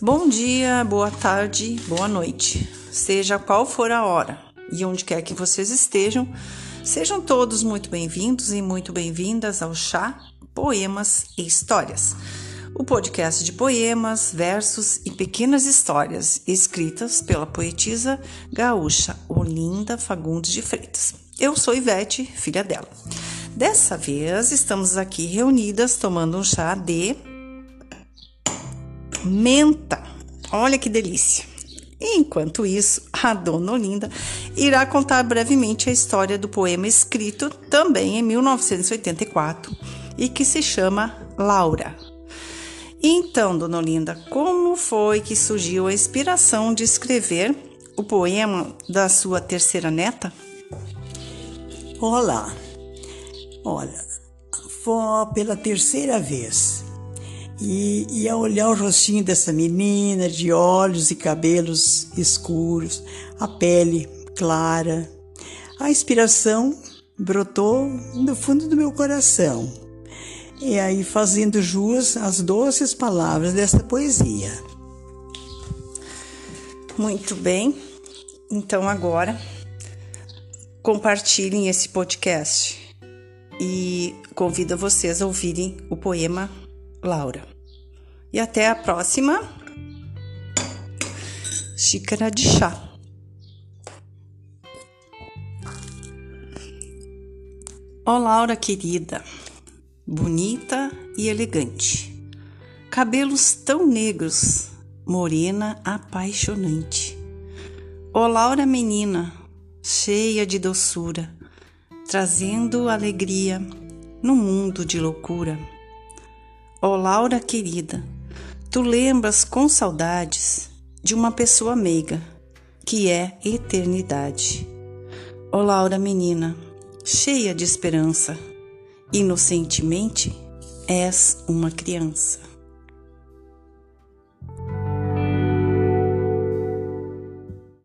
Bom dia, boa tarde, boa noite. Seja qual for a hora e onde quer que vocês estejam, sejam todos muito bem-vindos e muito bem-vindas ao Chá, Poemas e Histórias. O podcast de poemas, versos e pequenas histórias escritas pela poetisa gaúcha Olinda Fagundes de Freitas. Eu sou Ivete, filha dela. Dessa vez estamos aqui reunidas tomando um chá de menta. Olha que delícia! Enquanto isso, a dona Olinda irá contar brevemente a história do poema escrito também em 1984 e que se chama Laura. Então, dona Olinda, como foi que surgiu a inspiração de escrever o poema da sua terceira neta? Olá, olha, foi pela terceira vez e, e ao olhar o rostinho dessa menina, de olhos e cabelos escuros, a pele clara, a inspiração brotou do fundo do meu coração. E aí fazendo jus às doces palavras dessa poesia. Muito bem. Então agora compartilhem esse podcast e convido vocês a ouvirem o poema Laura. E até a próxima xícara de chá. Ó oh, Laura querida, bonita e elegante, cabelos tão negros, morena apaixonante. Ó oh, Laura menina, cheia de doçura, trazendo alegria no mundo de loucura. Ó oh, Laura querida, tu lembras com saudades de uma pessoa meiga, que é eternidade. Ó oh, Laura menina, cheia de esperança, inocentemente és uma criança.